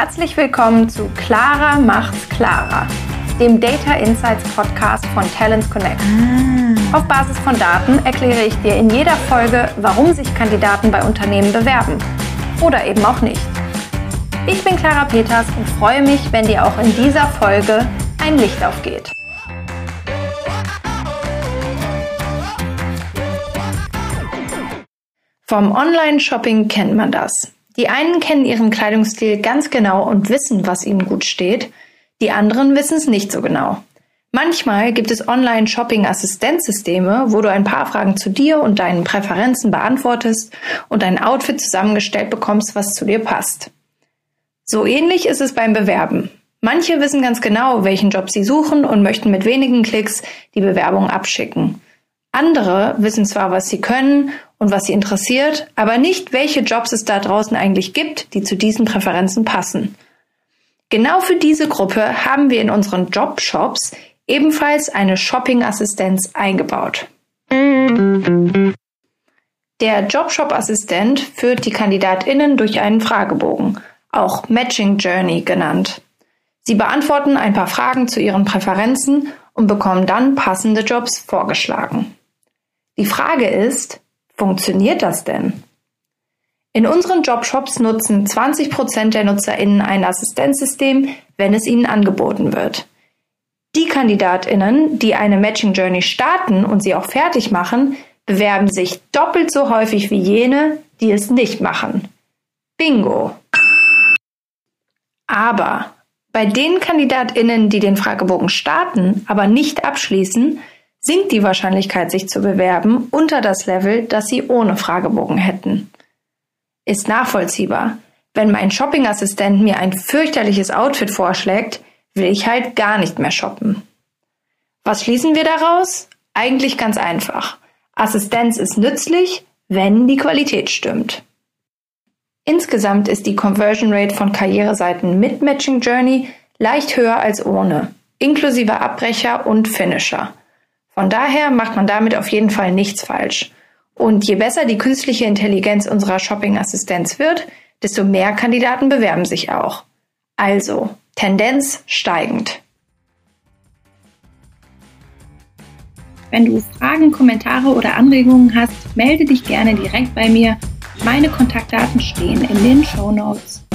Herzlich willkommen zu Clara macht's klarer, dem Data Insights Podcast von Talents Connect. Auf Basis von Daten erkläre ich dir in jeder Folge, warum sich Kandidaten bei Unternehmen bewerben oder eben auch nicht. Ich bin Clara Peters und freue mich, wenn dir auch in dieser Folge ein Licht aufgeht. Vom Online-Shopping kennt man das. Die einen kennen ihren Kleidungsstil ganz genau und wissen, was ihnen gut steht. Die anderen wissen es nicht so genau. Manchmal gibt es Online-Shopping-Assistenzsysteme, wo du ein paar Fragen zu dir und deinen Präferenzen beantwortest und ein Outfit zusammengestellt bekommst, was zu dir passt. So ähnlich ist es beim Bewerben. Manche wissen ganz genau, welchen Job sie suchen und möchten mit wenigen Klicks die Bewerbung abschicken. Andere wissen zwar, was sie können und was sie interessiert, aber nicht, welche Jobs es da draußen eigentlich gibt, die zu diesen Präferenzen passen. Genau für diese Gruppe haben wir in unseren Jobshops ebenfalls eine Shopping-Assistenz eingebaut. Der Jobshop-Assistent führt die KandidatInnen durch einen Fragebogen, auch Matching Journey genannt. Sie beantworten ein paar Fragen zu ihren Präferenzen und bekommen dann passende Jobs vorgeschlagen. Die Frage ist, funktioniert das denn? In unseren Jobshops nutzen 20 Prozent der NutzerInnen ein Assistenzsystem, wenn es ihnen angeboten wird. Die KandidatInnen, die eine Matching Journey starten und sie auch fertig machen, bewerben sich doppelt so häufig wie jene, die es nicht machen. Bingo! Aber bei den KandidatInnen, die den Fragebogen starten, aber nicht abschließen, sinkt die Wahrscheinlichkeit, sich zu bewerben, unter das Level, das sie ohne Fragebogen hätten. Ist nachvollziehbar. Wenn mein Shoppingassistent mir ein fürchterliches Outfit vorschlägt, will ich halt gar nicht mehr shoppen. Was schließen wir daraus? Eigentlich ganz einfach. Assistenz ist nützlich, wenn die Qualität stimmt. Insgesamt ist die Conversion Rate von Karriereseiten mit Matching Journey leicht höher als ohne, inklusive Abbrecher und Finisher. Von daher macht man damit auf jeden Fall nichts falsch. Und je besser die künstliche Intelligenz unserer Shopping-Assistenz wird, desto mehr Kandidaten bewerben sich auch. Also, Tendenz steigend. Wenn du Fragen, Kommentare oder Anregungen hast, melde dich gerne direkt bei mir. Meine Kontaktdaten stehen in den Show Notes.